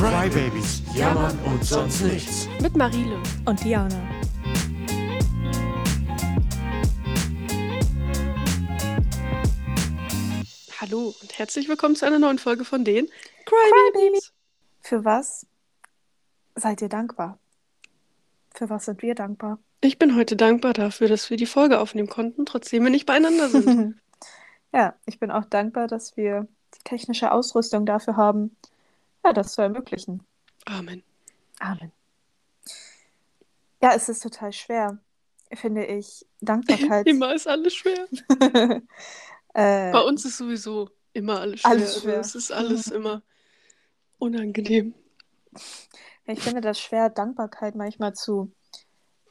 Crybabies, jammern und sonst nichts. Mit Marile. Und Diana. Hallo und herzlich willkommen zu einer neuen Folge von den Crybabies. Für was seid ihr dankbar? Für was sind wir dankbar? Ich bin heute dankbar dafür, dass wir die Folge aufnehmen konnten, trotzdem wir nicht beieinander sind. ja, ich bin auch dankbar, dass wir die technische Ausrüstung dafür haben, ja, das zu ermöglichen. Amen. Amen. Ja, es ist total schwer, finde ich. Dankbarkeit. immer ist alles schwer. äh, Bei uns ist sowieso immer alles schwer. Alles schwer. Also es ist alles immer unangenehm. Ich finde das schwer, Dankbarkeit manchmal zu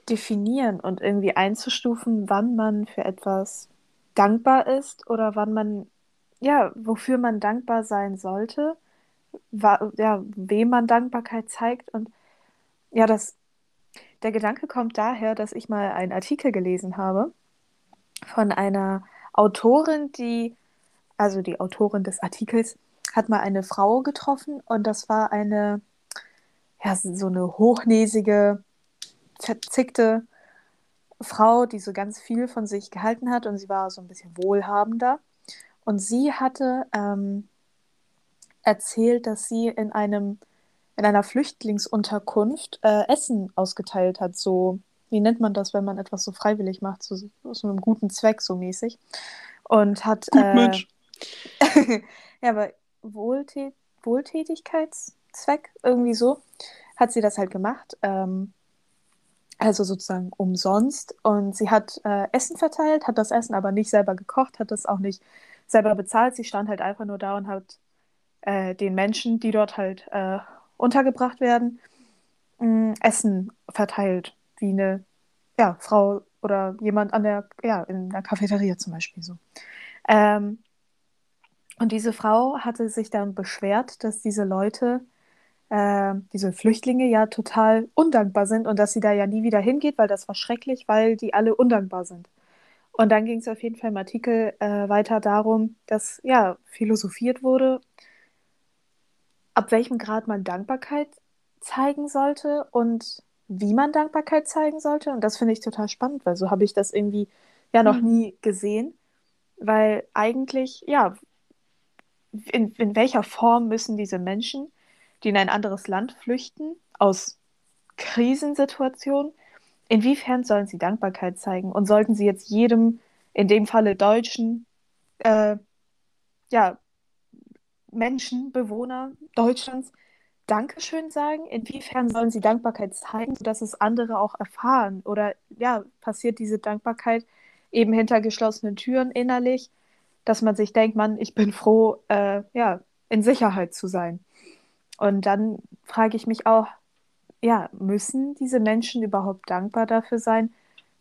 definieren und irgendwie einzustufen, wann man für etwas dankbar ist oder wann man, ja, wofür man dankbar sein sollte, ja, wem man Dankbarkeit zeigt. Und ja, das, der Gedanke kommt daher, dass ich mal einen Artikel gelesen habe von einer Autorin, die, also die Autorin des Artikels, hat mal eine Frau getroffen und das war eine, ja, so eine hochnäsige, verzickte Frau, die so ganz viel von sich gehalten hat und sie war so ein bisschen wohlhabender. Und sie hatte ähm, erzählt, dass sie in einem in einer Flüchtlingsunterkunft äh, Essen ausgeteilt hat, so wie nennt man das, wenn man etwas so freiwillig macht, so aus einem guten Zweck so mäßig. Und hat Gut, äh, Mensch. ja, aber Wohltät Wohltätigkeitszweck irgendwie so hat sie das halt gemacht. Ähm, also sozusagen umsonst. Und sie hat äh, Essen verteilt, hat das Essen aber nicht selber gekocht, hat das auch nicht selber bezahlt. Sie stand halt einfach nur da und hat äh, den Menschen, die dort halt äh, untergebracht werden, mh, Essen verteilt, wie eine ja, Frau oder jemand an der, ja, in der Cafeteria zum Beispiel so. Ähm, und diese Frau hatte sich dann beschwert, dass diese Leute, äh, diese Flüchtlinge ja total undankbar sind und dass sie da ja nie wieder hingeht, weil das war schrecklich, weil die alle undankbar sind. Und dann ging es auf jeden Fall im Artikel äh, weiter darum, dass ja philosophiert wurde, ab welchem Grad man Dankbarkeit zeigen sollte und wie man Dankbarkeit zeigen sollte. Und das finde ich total spannend, weil so habe ich das irgendwie ja noch Mhm. nie gesehen. Weil eigentlich, ja, in, in welcher Form müssen diese Menschen, die in ein anderes Land flüchten, aus Krisensituationen, inwiefern sollen sie Dankbarkeit zeigen? Und sollten sie jetzt jedem, in dem Falle Deutschen, äh, ja, Menschen, Bewohner Deutschlands Dankeschön sagen? Inwiefern sollen sie Dankbarkeit zeigen, sodass es andere auch erfahren? Oder ja, passiert diese Dankbarkeit eben hinter geschlossenen Türen innerlich, dass man sich denkt, Mann, ich bin froh, äh, ja, in Sicherheit zu sein. Und dann frage ich mich auch, ja, müssen diese Menschen überhaupt dankbar dafür sein,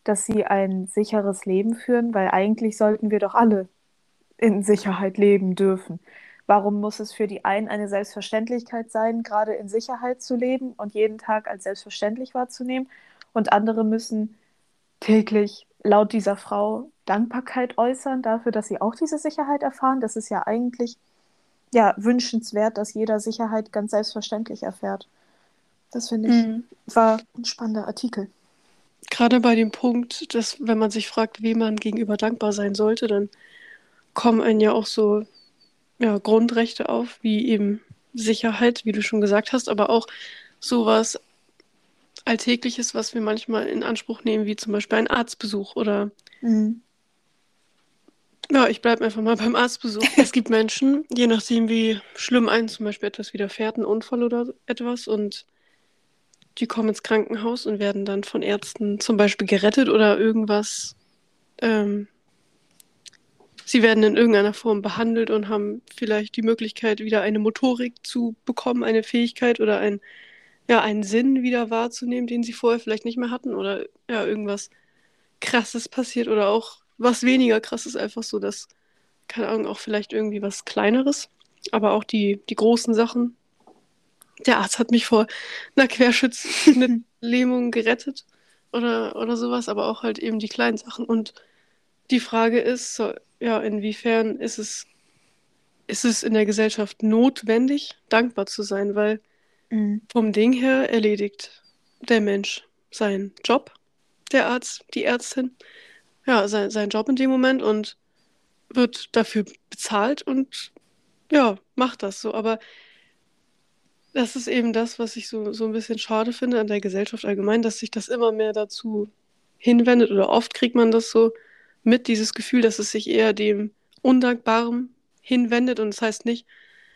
dass sie ein sicheres Leben führen? Weil eigentlich sollten wir doch alle in Sicherheit leben dürfen. Warum muss es für die einen eine Selbstverständlichkeit sein, gerade in Sicherheit zu leben und jeden Tag als selbstverständlich wahrzunehmen? Und andere müssen täglich laut dieser Frau Dankbarkeit äußern dafür, dass sie auch diese Sicherheit erfahren. Das ist ja eigentlich ja, wünschenswert, dass jeder Sicherheit ganz selbstverständlich erfährt. Das finde ich, Mhm. war ein spannender Artikel. Gerade bei dem Punkt, dass wenn man sich fragt, wem man gegenüber dankbar sein sollte, dann kommen einem ja auch so ja, Grundrechte auf, wie eben Sicherheit, wie du schon gesagt hast, aber auch sowas Alltägliches, was wir manchmal in Anspruch nehmen, wie zum Beispiel ein Arztbesuch oder Mhm. ja, ich bleibe einfach mal beim Arztbesuch. Es gibt Menschen, je nachdem, wie schlimm einem zum Beispiel etwas widerfährt, ein Unfall oder etwas, und die kommen ins Krankenhaus und werden dann von Ärzten zum Beispiel gerettet oder irgendwas. Ähm, sie werden in irgendeiner Form behandelt und haben vielleicht die Möglichkeit, wieder eine Motorik zu bekommen, eine Fähigkeit oder ein, ja, einen Sinn wieder wahrzunehmen, den sie vorher vielleicht nicht mehr hatten oder ja, irgendwas Krasses passiert oder auch was weniger krasses, einfach so, dass, keine Ahnung, auch vielleicht irgendwie was Kleineres, aber auch die, die großen Sachen. Der Arzt hat mich vor einer Querschnittslähmung gerettet oder, oder sowas, aber auch halt eben die kleinen Sachen. Und die Frage ist, so, ja, inwiefern ist es, ist es in der Gesellschaft notwendig, dankbar zu sein, weil Mhm. vom Ding her erledigt der Mensch seinen Job, der Arzt, die Ärztin, ja, sein, seinen Job in dem Moment und wird dafür bezahlt und ja, macht das so. Aber das ist eben das, was ich so, so ein bisschen schade finde an der Gesellschaft allgemein, dass sich das immer mehr dazu hinwendet oder oft kriegt man das so mit, dieses Gefühl, dass es sich eher dem Undankbaren hinwendet und das heißt nicht,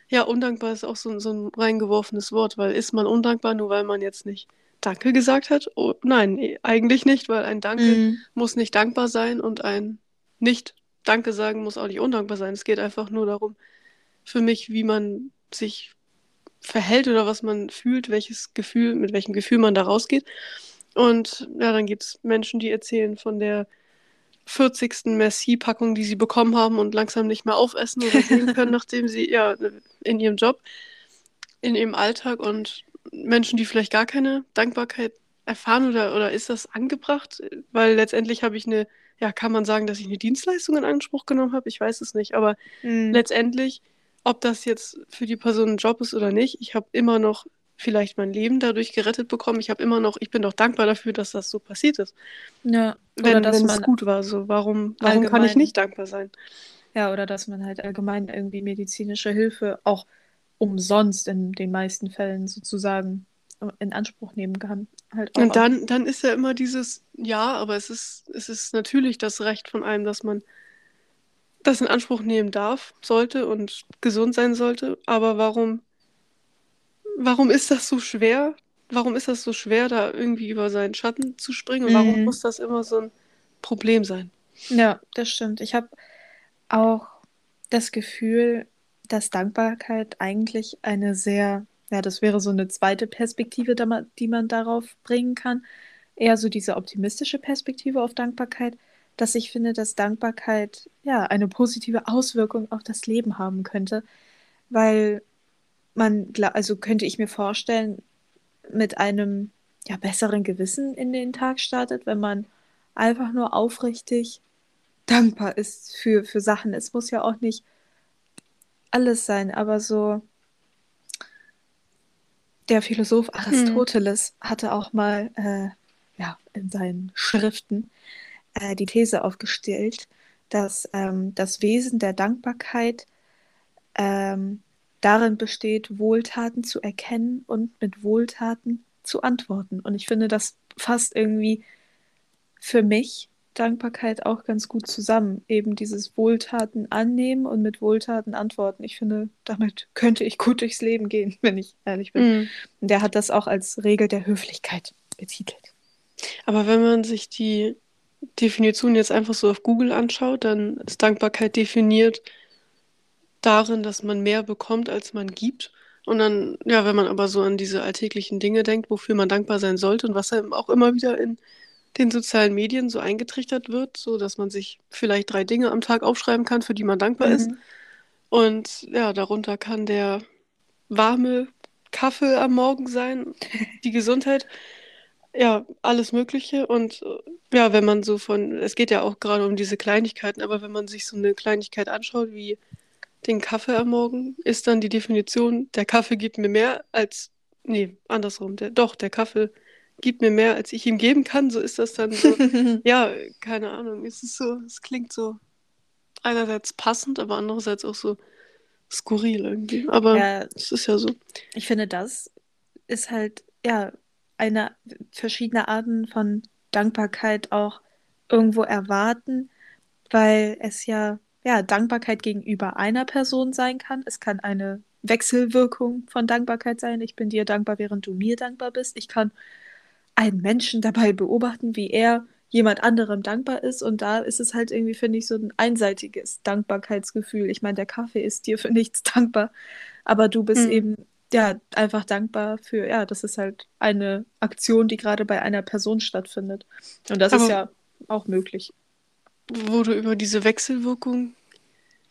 ja, undankbar ist auch so, so ein reingeworfenes Wort, weil ist man undankbar, nur weil man jetzt nicht Danke gesagt hat? Oh, nein, eigentlich nicht, weil ein Danke Mhm. muss nicht dankbar sein und ein nicht Danke sagen muss auch nicht undankbar sein. Es geht einfach nur darum, für mich, wie man sich verhält oder was man fühlt, welches Gefühl, mit welchem Gefühl man da rausgeht. Und ja, dann gibt es Menschen, die erzählen von der 40. Merci-Packung, die sie bekommen haben und langsam nicht mehr aufessen oder sehen können, nachdem sie ja in ihrem Job, in ihrem Alltag und Menschen, die vielleicht gar keine Dankbarkeit erfahren oder, oder ist das angebracht? Weil letztendlich habe ich eine, ja, kann man sagen, dass ich eine Dienstleistung in Anspruch genommen habe? Ich weiß es nicht, aber Mhm. letztendlich, ob das jetzt für die Person ein Job ist oder nicht, ich habe immer noch vielleicht mein Leben dadurch gerettet bekommen. Ich habe immer noch, ich bin doch dankbar dafür, dass das so passiert ist. Ja, Wenn, wenn es gut war, so warum, warum kann ich nicht dankbar sein? Ja, oder dass man halt allgemein irgendwie medizinische Hilfe auch umsonst in den meisten Fällen sozusagen in Anspruch nehmen kann. Halt Und dann, dann ist ja immer dieses, ja, aber es ist, es ist natürlich das Recht von einem, dass man das in Anspruch nehmen darf, sollte und gesund sein sollte. Aber warum, warum ist das so schwer? Warum ist das so schwer, da irgendwie über seinen Schatten zu springen? Und warum Mhm. muss das immer so ein Problem sein? Ja, das stimmt. Ich habe auch das Gefühl, dass Dankbarkeit eigentlich eine sehr, ja, das wäre so eine zweite Perspektive, die man darauf bringen kann. Eher so diese optimistische Perspektive auf Dankbarkeit, dass ich finde, dass Dankbarkeit ja eine positive Auswirkung auf das Leben haben könnte, weil man, also könnte ich mir vorstellen, mit einem ja, besseren Gewissen in den Tag startet, wenn man einfach nur aufrichtig dankbar ist für, für Sachen. Es muss ja auch nicht alles sein, aber so der Philosoph Aristoteles hatte auch mal äh, ja, in seinen Schriften äh, die These aufgestellt, dass ähm, das Wesen der Dankbarkeit ähm, darin besteht, Wohltaten zu erkennen und mit Wohltaten zu antworten. Und ich finde, das fasst irgendwie für mich Dankbarkeit auch ganz gut zusammen. Eben dieses Wohltaten annehmen und mit Wohltaten antworten. Ich finde, damit könnte ich gut durchs Leben gehen, wenn ich ehrlich bin. Mhm. Und der hat das auch als Regel der Höflichkeit betitelt. Aber wenn man sich die Definition jetzt einfach so auf Google anschaut, dann ist Dankbarkeit definiert darin, dass man mehr bekommt, als man gibt. Und dann, ja, wenn man aber so an diese alltäglichen Dinge denkt, wofür man dankbar sein sollte und was einem auch immer wieder in den sozialen Medien so eingetrichtert wird, so dass man sich vielleicht drei Dinge am Tag aufschreiben kann, für die man dankbar ist. Mhm. Und ja, darunter kann der warme Kaffee am Morgen sein, die Gesundheit, ja, alles Mögliche. Und äh, ja, wenn man so von, es geht ja auch gerade um diese Kleinigkeiten, aber wenn man sich so eine Kleinigkeit anschaut, wie den Kaffee am Morgen, ist dann die Definition, der Kaffee gibt mir mehr als, nee, andersrum, der, doch, der Kaffee gibt mir mehr, als ich ihm geben kann. So ist das dann so. Ja, keine Ahnung. Es ist so, es klingt so einerseits passend, aber andererseits auch so skurril irgendwie. Aber Ja, es ist ja so. ich finde, das ist halt, ja, eine verschiedene Arten von Dankbarkeit auch irgendwo erwarten, weil es ja, ja, Dankbarkeit gegenüber einer Person sein kann. Es kann eine Wechselwirkung von Dankbarkeit sein. Ich bin dir dankbar, während du mir dankbar bist. Ich kann einen Menschen dabei beobachten, wie er jemand anderem dankbar ist. Und da ist es halt irgendwie, finde ich, so ein einseitiges Dankbarkeitsgefühl. Ich meine, der Kaffee ist dir für nichts dankbar, aber du bist Mhm. eben ja einfach dankbar für, ja, das ist halt eine Aktion, die gerade bei einer Person stattfindet. Und das ist Aber- ja auch möglich. Wo du über diese Wechselwirkung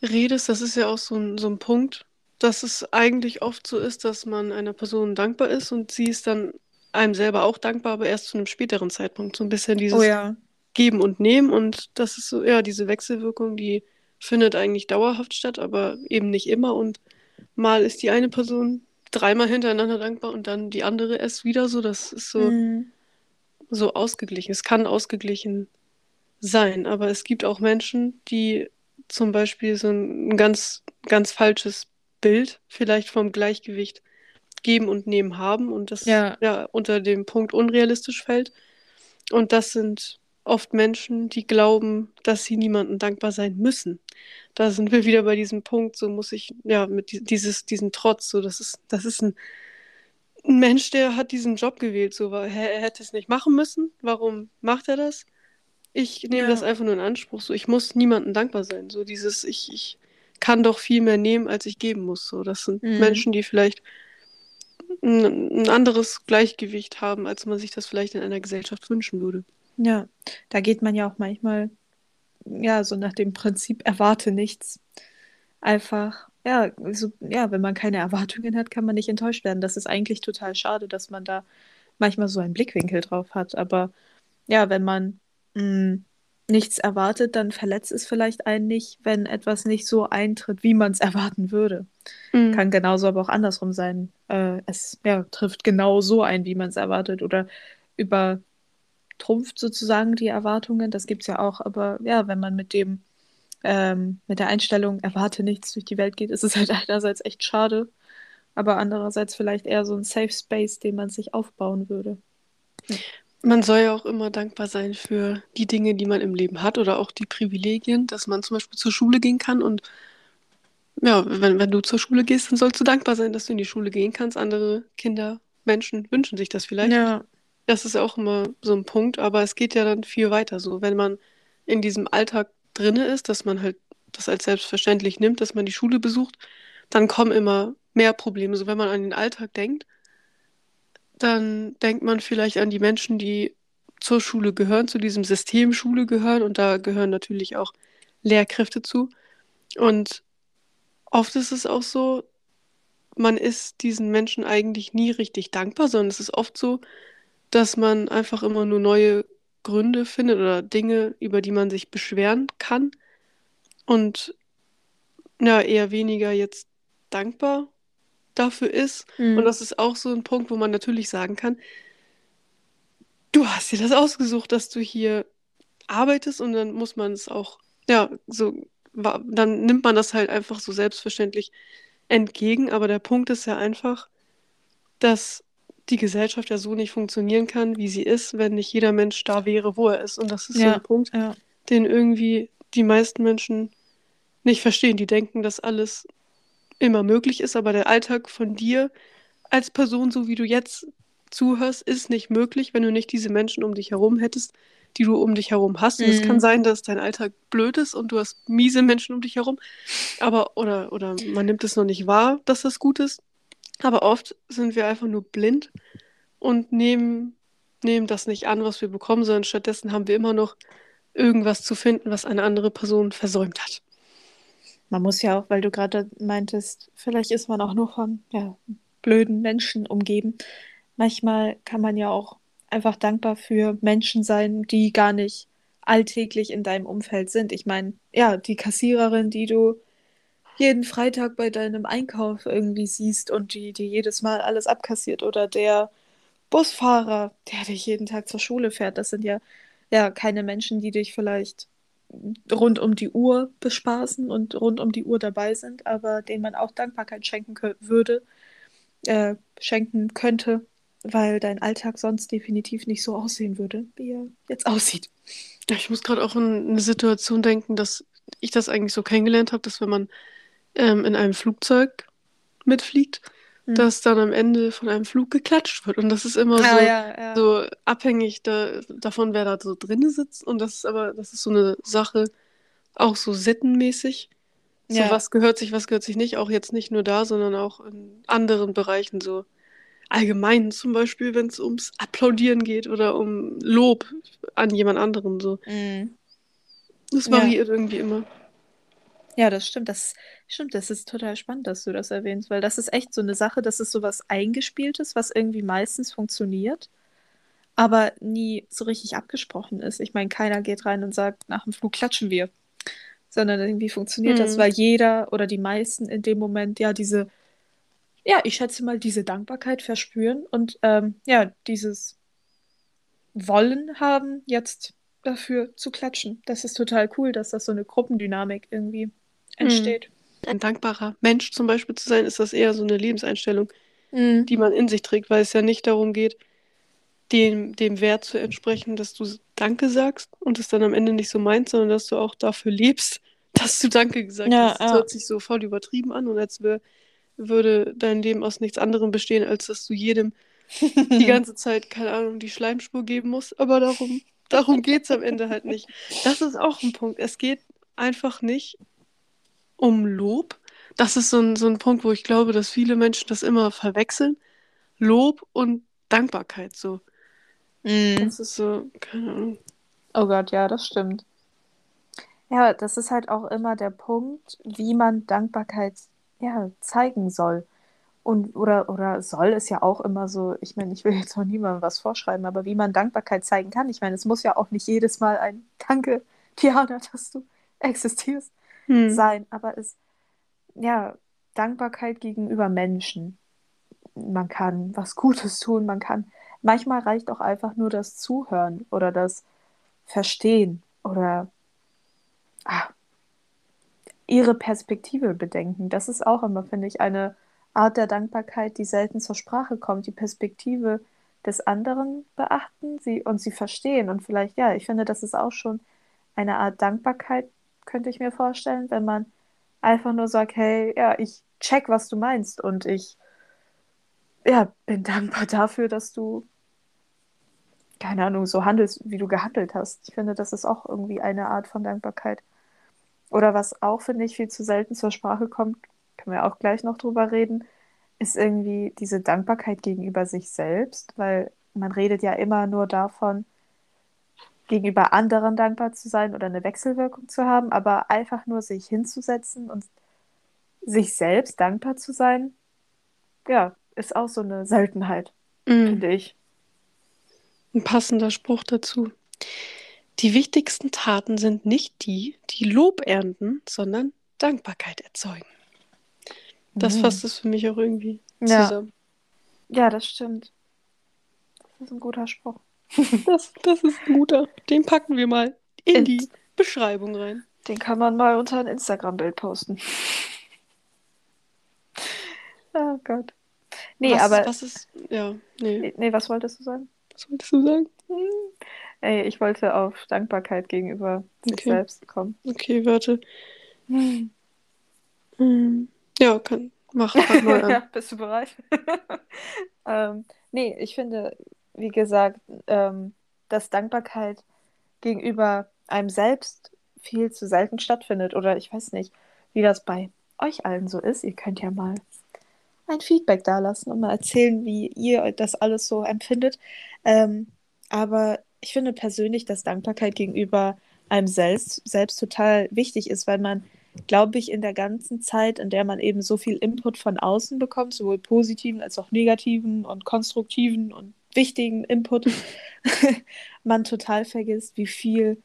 redest, das ist ja auch so ein, so ein Punkt, dass es eigentlich oft so ist, dass man einer Person dankbar ist und sie ist dann einem selber auch dankbar, aber erst zu einem späteren Zeitpunkt. So ein bisschen dieses Oh ja. Geben und Nehmen und das ist so, ja, diese Wechselwirkung, die findet eigentlich dauerhaft statt, aber eben nicht immer und mal ist die eine Person dreimal hintereinander dankbar und dann die andere erst wieder so. Das ist so, Mhm. so ausgeglichen. Es kann ausgeglichen sein, aber es gibt auch Menschen, die zum Beispiel so ein ganz, ganz falsches Bild vielleicht vom Gleichgewicht geben und nehmen haben und das Ja. ja unter dem Punkt unrealistisch fällt. Und das sind oft Menschen, die glauben, dass sie niemandem dankbar sein müssen. Da sind wir wieder bei diesem Punkt, so muss ich, ja, mit di- dieses, diesen Trotz, so, das ist, das ist ein, ein Mensch, der hat diesen Job gewählt, so, weil er, er hätte es nicht machen müssen. Warum macht er das? Ich nehme Ja. das einfach nur in Anspruch, so, ich muss niemandem dankbar sein, so dieses, ich, ich kann doch viel mehr nehmen, als ich geben muss, so, das sind Mhm. Menschen, die vielleicht ein, ein anderes Gleichgewicht haben, als man sich das vielleicht in einer Gesellschaft wünschen würde. Ja, da geht man ja auch manchmal, ja, so nach dem Prinzip, erwarte nichts. Einfach, ja, so, ja, wenn man keine Erwartungen hat, kann man nicht enttäuscht werden. Das ist eigentlich total schade, dass man da manchmal so einen Blickwinkel drauf hat. Aber ja, wenn man mh, nichts erwartet, dann verletzt es vielleicht einen nicht, wenn etwas nicht so eintritt, wie man es erwarten würde. Mhm. Kann genauso aber auch andersrum sein. Äh, es ja, trifft genau so ein, wie man es erwartet oder übertrumpft sozusagen die Erwartungen. Das gibt es ja auch. Aber ja, wenn man mit dem, ähm, mit der Einstellung erwarte nichts durch die Welt geht, ist es halt einerseits echt schade, aber andererseits vielleicht eher so ein Safe Space, den man sich aufbauen würde. Man soll ja auch immer dankbar sein für die Dinge, die man im Leben hat oder auch die Privilegien, dass man zum Beispiel zur Schule gehen kann und ja, wenn, wenn du zur Schule gehst, dann sollst du dankbar sein, dass du in die Schule gehen kannst. Andere Kinder, Menschen wünschen sich das vielleicht. Ja, Das ist auch immer so ein Punkt, aber es geht ja dann viel weiter so. Wenn man in diesem Alltag drinne ist, dass man halt das als selbstverständlich nimmt, dass man die Schule besucht, dann kommen immer mehr Probleme. So wenn man an den Alltag denkt, dann denkt man vielleicht an die Menschen, die zur Schule gehören, zu diesem System Schule gehören. Und da gehören natürlich auch Lehrkräfte zu. Und oft ist es auch so, man ist diesen Menschen eigentlich nie richtig dankbar, sondern es ist oft so, dass man einfach immer nur neue Gründe findet oder Dinge, über die man sich beschweren kann. Und ja, eher weniger jetzt dankbar dafür ist. Mhm. Und das ist auch so ein Punkt, wo man natürlich sagen kann, du hast dir das ausgesucht, dass du hier arbeitest und dann muss man es auch, ja, so, dann nimmt man das halt einfach so selbstverständlich entgegen. Aber der Punkt ist ja einfach, dass die Gesellschaft ja so nicht funktionieren kann, wie sie ist, wenn nicht jeder Mensch da wäre, wo er ist. Und das ist so Ja. ein Punkt, ja. den irgendwie die meisten Menschen nicht verstehen. Die denken, dass alles immer möglich ist, aber der Alltag von dir als Person, so wie du jetzt zuhörst, ist nicht möglich, wenn du nicht diese Menschen um dich herum hättest, die du um dich herum hast. Und es Mhm. kann sein, dass dein Alltag blöd ist und du hast miese Menschen um dich herum, aber oder, oder man nimmt es noch nicht wahr, dass das gut ist. Aber oft sind wir einfach nur blind und nehmen, nehmen das nicht an, was wir bekommen, sondern stattdessen haben wir immer noch irgendwas zu finden, was eine andere Person versäumt hat. Man muss ja auch, weil du gerade meintest, vielleicht ist man auch nur von ja, blöden Menschen umgeben. Manchmal kann man ja auch einfach dankbar für Menschen sein, die gar nicht alltäglich in deinem Umfeld sind. Ich meine, ja, die Kassiererin, die du jeden Freitag bei deinem Einkauf irgendwie siehst und die, die jedes Mal alles abkassiert oder der Busfahrer, der dich jeden Tag zur Schule fährt, das sind ja, ja keine Menschen, die dich vielleicht rund um die Uhr bespaßen und rund um die Uhr dabei sind, aber denen man auch Dankbarkeit schenken würde, äh, schenken könnte, weil dein Alltag sonst definitiv nicht so aussehen würde, wie er jetzt aussieht. Ich muss gerade auch an eine Situation denken, dass ich das eigentlich so kennengelernt habe, dass wenn man ähm, in einem Flugzeug mitfliegt, Mhm. dass dann am Ende von einem Flug geklatscht wird. Und das ist immer so, Ah, ja, ja. so abhängig da, davon, wer da so drinne sitzt. Und das ist aber, das ist so eine Sache, auch so sittenmäßig. So, Ja. was gehört sich, was gehört sich nicht, auch jetzt nicht nur da, sondern auch in anderen Bereichen, so allgemein zum Beispiel, wenn es ums Applaudieren geht oder um Lob an jemand anderen. So. Mhm. Das variiert irgendwie immer. Ja, das stimmt. Das stimmt. Das ist total spannend, dass du das erwähnst, weil das ist echt so eine Sache, das ist so was Eingespieltes, was irgendwie meistens funktioniert, aber nie so richtig abgesprochen ist. Ich meine, keiner geht rein und sagt, nach dem Flug klatschen wir, sondern irgendwie funktioniert das, Mhm. weil jeder oder die meisten in dem Moment ja diese ja, ich schätze mal, diese Dankbarkeit verspüren und ähm, ja, dieses Wollen haben, jetzt dafür zu klatschen. Das ist total cool, dass das so eine Gruppendynamik irgendwie entsteht. Ein dankbarer Mensch zum Beispiel zu sein, ist das eher so eine Lebenseinstellung, Mhm. die man in sich trägt, weil es ja nicht darum geht, dem, dem Wert zu entsprechen, dass du Danke sagst und es dann am Ende nicht so meinst, sondern dass du auch dafür lebst, dass du Danke gesagt Ja, hast. Das ja. hört sich so voll übertrieben an und als wär, würde dein Leben aus nichts anderem bestehen, als dass du jedem die ganze Zeit, keine Ahnung, die Schleimspur geben musst. Aber darum, darum geht es am Ende halt nicht. Das ist auch ein Punkt. Es geht einfach nicht um Lob. Das ist so ein, so ein Punkt, wo ich glaube, dass viele Menschen das immer verwechseln. Lob und Dankbarkeit so. Mhm. Das ist so, keine Ahnung. Oh Gott, ja, das stimmt. Ja, das ist halt auch immer der Punkt, wie man Dankbarkeit ja, zeigen soll. Und oder, oder soll ist ja auch immer so, ich meine, ich will jetzt auch niemandem was vorschreiben, aber wie man Dankbarkeit zeigen kann. Ich meine, es muss ja auch nicht jedes Mal ein Danke, Diana, dass du existierst, Hm. sein, aber es, ja, Dankbarkeit gegenüber Menschen. Man kann was Gutes tun, man kann, manchmal reicht auch einfach nur das Zuhören oder das Verstehen oder ah, ihre Perspektive bedenken. Das ist auch immer, finde ich, eine Art der Dankbarkeit, die selten zur Sprache kommt. Die Perspektive des anderen beachten sie und sie verstehen. Und vielleicht, ja, ich finde, das ist auch schon eine Art Dankbarkeit, könnte ich mir vorstellen, wenn man einfach nur sagt, hey, ja, ich check, was du meinst und ich ja, bin dankbar dafür, dass du, keine Ahnung, so handelst, wie du gehandelt hast. Ich finde, das ist auch irgendwie eine Art von Dankbarkeit. Oder was auch, finde ich, viel zu selten zur Sprache kommt, können wir auch gleich noch drüber reden, ist irgendwie diese Dankbarkeit gegenüber sich selbst, weil man redet ja immer nur davon, gegenüber anderen dankbar zu sein oder eine Wechselwirkung zu haben, aber einfach nur sich hinzusetzen und sich selbst dankbar zu sein, ja, ist auch so eine Seltenheit, Mhm. finde ich. Ein passender Spruch dazu. Die wichtigsten Taten sind nicht die, die Lob ernten, sondern Dankbarkeit erzeugen. Das Mhm. fasst es für mich auch irgendwie Ja. zusammen. Ja, das stimmt. Das ist ein guter Spruch. Das, das ist ein guter. Den packen wir mal in In- die Beschreibung rein. Den kann man mal unter ein Instagram-Bild posten. oh Gott. Nee, was, aber. Was ist. Ja, nee. Nee, was wolltest du sagen? Was wolltest du sagen? Hm. Ey, ich wollte auf Dankbarkeit gegenüber sich Okay. selbst kommen. Okay, warte. Hm. Ja, kann. Mach, fang mal ja, an. bist du bereit? ähm, nee, ich finde, wie gesagt, ähm, dass Dankbarkeit gegenüber einem selbst viel zu selten stattfindet. Oder ich weiß nicht, wie das bei euch allen so ist. Ihr könnt ja mal ein Feedback dalassen und mal erzählen, wie ihr das alles so empfindet. Ähm, aber ich finde persönlich, dass Dankbarkeit gegenüber einem selbst, selbst total wichtig ist, weil man, glaube ich, in der ganzen Zeit, in der man eben so viel Input von außen bekommt, sowohl positiven als auch negativen und konstruktiven und wichtigen Input, man total vergisst, wie viel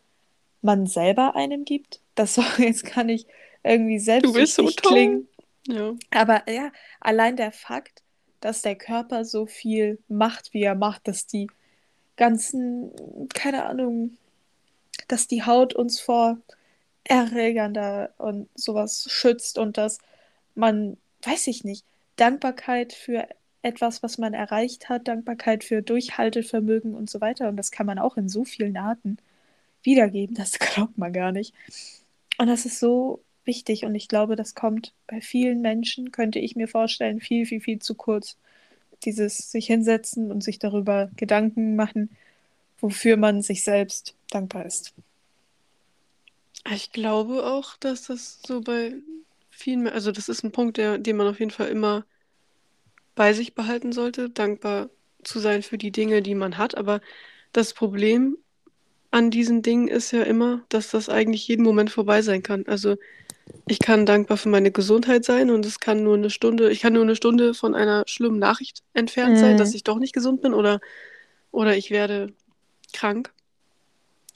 man selber einem gibt. Das soll jetzt gar nicht irgendwie bist so klingen. Ja. Aber ja, allein der Fakt, dass der Körper so viel macht, wie er macht, dass die ganzen, keine Ahnung, dass die Haut uns vor Erregern da und sowas schützt und dass man, weiß ich nicht, Dankbarkeit für etwas, was man erreicht hat, Dankbarkeit für Durchhaltevermögen und so weiter. Und das kann man auch in so vielen Arten wiedergeben, das glaubt man gar nicht. Und das ist so wichtig und ich glaube, das kommt bei vielen Menschen, könnte ich mir vorstellen, viel, viel, viel zu kurz. Dieses sich hinsetzen und sich darüber Gedanken machen, wofür man sich selbst dankbar ist. Ich glaube auch, dass das so bei vielen, also das ist ein Punkt, der, den man auf jeden Fall immer bei sich behalten sollte, dankbar zu sein für die Dinge, die man hat. Aber das Problem an diesen Dingen ist ja immer, dass das eigentlich jeden Moment vorbei sein kann. Also ich kann dankbar für meine Gesundheit sein und es kann nur eine Stunde, ich kann nur eine Stunde von einer schlimmen Nachricht entfernt sein, Mhm. dass ich doch nicht gesund bin oder, oder ich werde krank.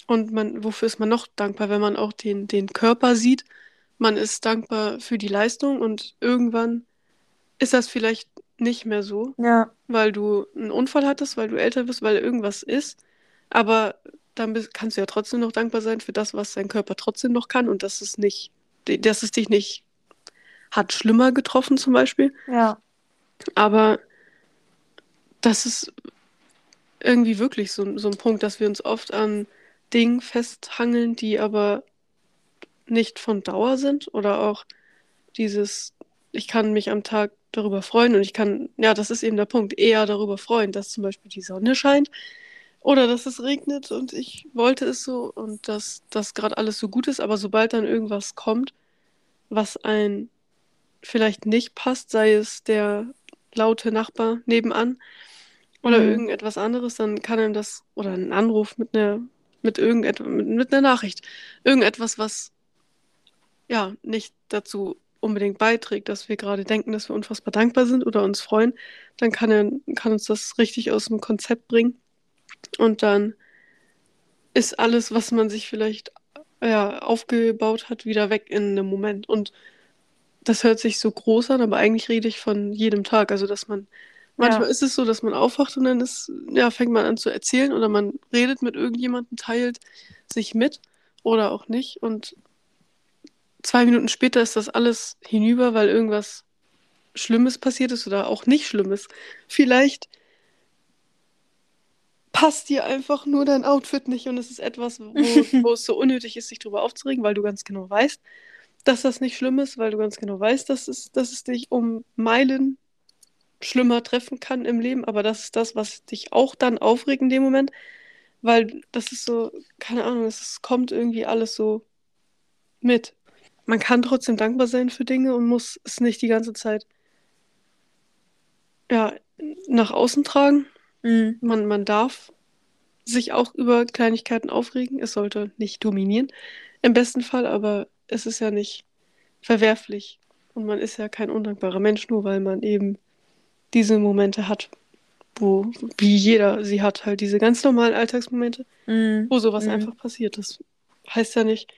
Und man, wofür ist man noch dankbar, wenn man auch den, den Körper sieht? Man ist dankbar für die Leistung und irgendwann ist das vielleicht nicht mehr so, Ja. weil du einen Unfall hattest, weil du älter bist, weil irgendwas ist. Aber dann bist, kannst du ja trotzdem noch dankbar sein für das, was dein Körper trotzdem noch kann und dass es nicht, dass es dich nicht hat schlimmer getroffen zum Beispiel. Ja. Aber das ist irgendwie wirklich so, so ein Punkt, dass wir uns oft an Dingen festhangeln, die aber nicht von Dauer sind oder auch dieses, ich kann mich am Tag darüber freuen. Und ich kann, ja, das ist eben der Punkt, eher darüber freuen, dass zum Beispiel die Sonne scheint oder dass es regnet und ich wollte es so und dass das gerade alles so gut ist, aber sobald dann irgendwas kommt, was ein vielleicht nicht passt, sei es der laute Nachbar nebenan oder Mhm. irgendetwas anderes, dann kann einem das, oder ein Anruf mit einer, mit irgendetwas, mit, mit einer Nachricht, irgendetwas, was ja nicht dazu unbedingt beiträgt, dass wir gerade denken, dass wir unfassbar dankbar sind oder uns freuen, dann kann, er, kann uns das richtig aus dem Konzept bringen. Und dann ist alles, was man sich vielleicht ja, aufgebaut hat, wieder weg in einem Moment. Und das hört sich so groß an, aber eigentlich rede ich von jedem Tag. Also, dass man, manchmal Ja. ist es so, dass man aufwacht und dann ist, ja, fängt man an zu erzählen oder man redet mit irgendjemandem, teilt sich mit oder auch nicht. Und zwei Minuten später ist das alles hinüber, weil irgendwas Schlimmes passiert ist oder auch nicht Schlimmes. Vielleicht passt dir einfach nur dein Outfit nicht und es ist etwas, wo, wo es so unnötig ist, sich darüber aufzuregen, weil du ganz genau weißt, dass das nicht schlimm ist, weil du ganz genau weißt, dass es, dass es dich um Meilen schlimmer treffen kann im Leben, aber das ist das, was dich auch dann aufregt in dem Moment, weil das ist so, keine Ahnung, es kommt irgendwie alles so mit. Man kann trotzdem dankbar sein für Dinge und muss es nicht die ganze Zeit ja, nach außen tragen. Mhm. Man, man darf sich auch über Kleinigkeiten aufregen. Es sollte nicht dominieren, im besten Fall, aber es ist ja nicht verwerflich. Und man ist ja kein undankbarer Mensch, nur weil man eben diese Momente hat, wo, wie jeder sie hat, halt diese ganz normalen Alltagsmomente, Mhm. wo sowas Mhm. einfach passiert. Das heißt ja nicht,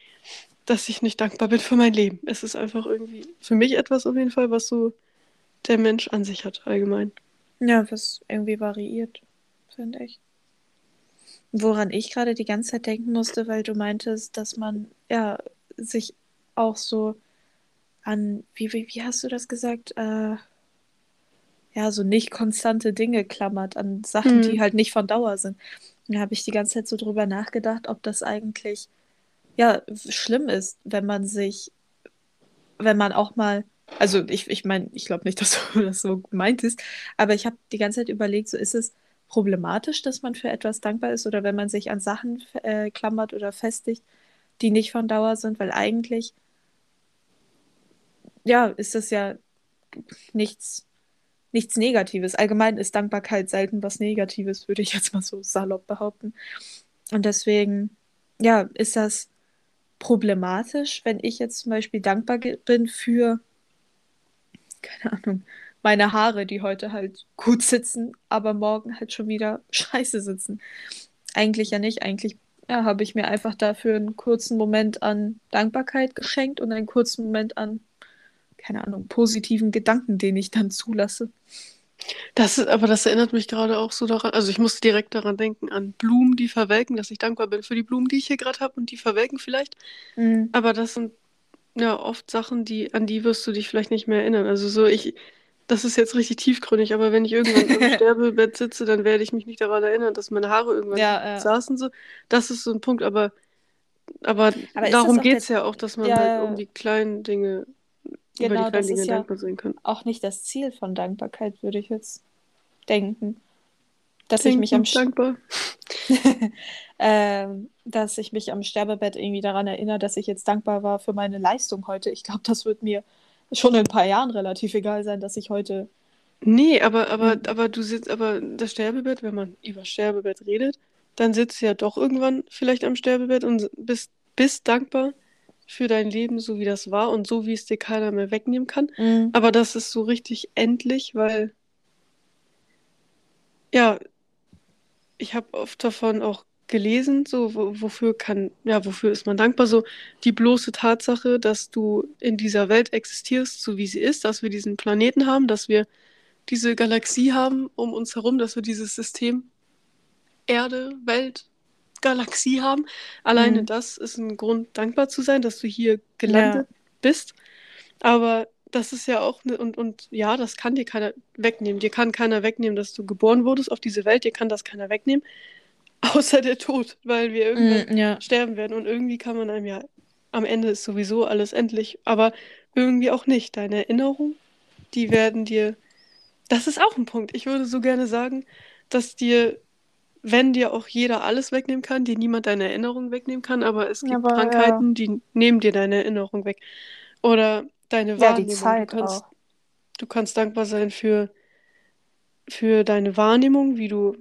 dass ich nicht dankbar bin für mein Leben. Es ist einfach irgendwie für mich etwas auf jeden Fall, was so der Mensch an sich hat, allgemein. Ja, was irgendwie variiert, finde ich. Woran ich gerade die ganze Zeit denken musste, weil du meintest, dass man ja sich auch so an, wie, wie, wie hast du das gesagt? Äh, ja, so nicht konstante Dinge klammert, an Sachen, Mhm. die halt nicht von Dauer sind. Und da habe ich die ganze Zeit so drüber nachgedacht, ob das eigentlich ja schlimm ist, wenn man sich, wenn man auch mal, also ich, ich meine, ich glaube nicht, dass du das so meintest, aber ich habe die ganze Zeit überlegt, so ist es problematisch, dass man für etwas dankbar ist oder wenn man sich an Sachen äh, klammert oder festigt, die nicht von Dauer sind, weil eigentlich, ja, ist das ja nichts, nichts Negatives. Allgemein ist Dankbarkeit selten was Negatives, würde ich jetzt mal so salopp behaupten. Und deswegen, ja, ist das problematisch, wenn ich jetzt zum Beispiel dankbar bin für, keine Ahnung, meine Haare, die heute halt gut sitzen, aber morgen halt schon wieder scheiße sitzen. Eigentlich ja nicht. Eigentlich ja, habe ich mir einfach dafür einen kurzen Moment an Dankbarkeit geschenkt und einen kurzen Moment an, keine Ahnung, positiven Gedanken, den ich dann zulasse. Das aber das erinnert mich gerade auch so daran, also ich musste direkt daran denken, an Blumen, die verwelken, dass ich dankbar bin für die Blumen, die ich hier gerade habe und die verwelken vielleicht. Mhm. Aber das sind ja oft Sachen, die, an die wirst du dich vielleicht nicht mehr erinnern. Also so, ich, das ist jetzt richtig tiefgründig, aber wenn ich irgendwann im Sterbebett sitze, dann werde ich mich nicht daran erinnern, dass meine Haare irgendwann Ja, ja. saßen. So. Das ist so ein Punkt, aber, aber, Aber darum geht es ja auch, dass man Ja, halt um die kleinen Dinge, Genau, das ist ja-. Auch nicht das Ziel von Dankbarkeit, würde ich jetzt denken. Dass ich mich am dankbar. ähm, dass ich mich am Sterbebett irgendwie daran erinnere, dass ich jetzt dankbar war für meine Leistung heute. Ich glaube, das wird mir schon in ein paar Jahren relativ egal sein, dass ich heute. Nee, aber, aber, aber du sitzt, aber das Sterbebett, wenn man über Sterbebett redet, dann sitzt du ja doch irgendwann vielleicht am Sterbebett und bist, bist dankbar für dein Leben, so wie das war und so wie es dir keiner mehr wegnehmen kann. Aber das ist so richtig endlich, weil ja, ich habe oft davon auch gelesen, so wo, wofür kann, ja, wofür ist man dankbar? So die bloße Tatsache, dass du in dieser Welt existierst, so wie sie ist, dass wir diesen Planeten haben, dass wir diese Galaxie haben um uns herum, dass wir dieses System Erde, Welt, Galaxie haben. Alleine Mhm. das ist ein Grund, dankbar zu sein, dass du hier gelandet bist. Aber das ist ja auch, ne, und, und ja, das kann dir keiner wegnehmen. Dir kann keiner wegnehmen, dass du geboren wurdest auf diese Welt. Dir kann das keiner wegnehmen. Außer der Tod, weil wir irgendwann Mm, ja. sterben werden. Und irgendwie kann man einem ja, am Ende ist sowieso alles endlich, aber irgendwie auch nicht. Deine Erinnerungen, die werden dir, das ist auch ein Punkt. Ich würde so gerne sagen, dass dir, wenn dir auch jeder alles wegnehmen kann, dir niemand deine Erinnerungen wegnehmen kann, aber es gibt Aber, ja. Krankheiten, die nehmen dir deine Erinnerung weg. Oder deine Ja, Wahrnehmung. die Zeit du kannst, auch. du kannst dankbar sein für, für deine Wahrnehmung, wie du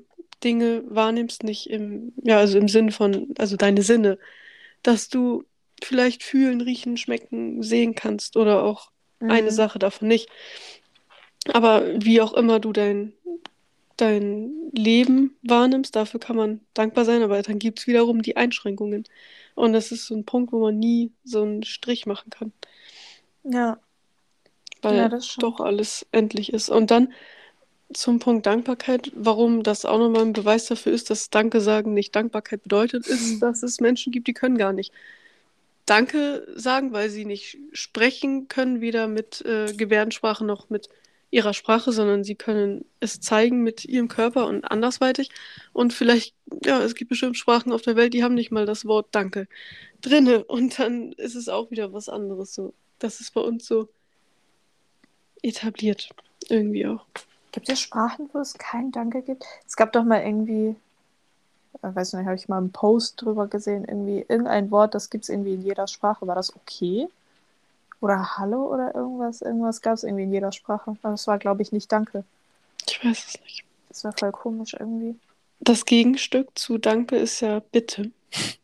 Dinge wahrnimmst, nicht im, ja, also im Sinn von, also deine Sinne, dass du vielleicht fühlen, riechen, schmecken, sehen kannst oder auch eine Mhm. Sache davon nicht. Aber wie auch immer du dein, dein Leben wahrnimmst, dafür kann man dankbar sein, aber dann gibt es wiederum die Einschränkungen. Und das ist so ein Punkt, wo man nie so einen Strich machen kann, Ja, weil ja, doch alles endlich ist. Und dann zum Punkt Dankbarkeit, warum das auch nochmal ein Beweis dafür ist, dass Danke sagen nicht Dankbarkeit bedeutet, ist, dass es Menschen gibt, die können gar nicht Danke sagen, weil sie nicht sprechen können, weder mit äh, Gebärdensprache noch mit ihrer Sprache, sondern sie können es zeigen mit ihrem Körper und andersweitig. Und vielleicht, ja, es gibt bestimmt Sprachen auf der Welt, die haben nicht mal das Wort Danke drinne. Und dann ist es auch wieder was anderes so. Das ist bei uns so etabliert. Irgendwie auch. Gibt es Sprachen, wo es kein Danke gibt? Es gab doch mal irgendwie, äh, weiß nicht, habe ich mal einen Post drüber gesehen, irgendwie irgendein Wort, das gibt es irgendwie in jeder Sprache. War das okay? Oder Hallo oder irgendwas? Irgendwas gab es irgendwie in jeder Sprache. Aber das war, glaube ich, nicht Danke. Ich weiß es nicht. Das war voll komisch irgendwie. Das Gegenstück zu Danke ist ja Bitte.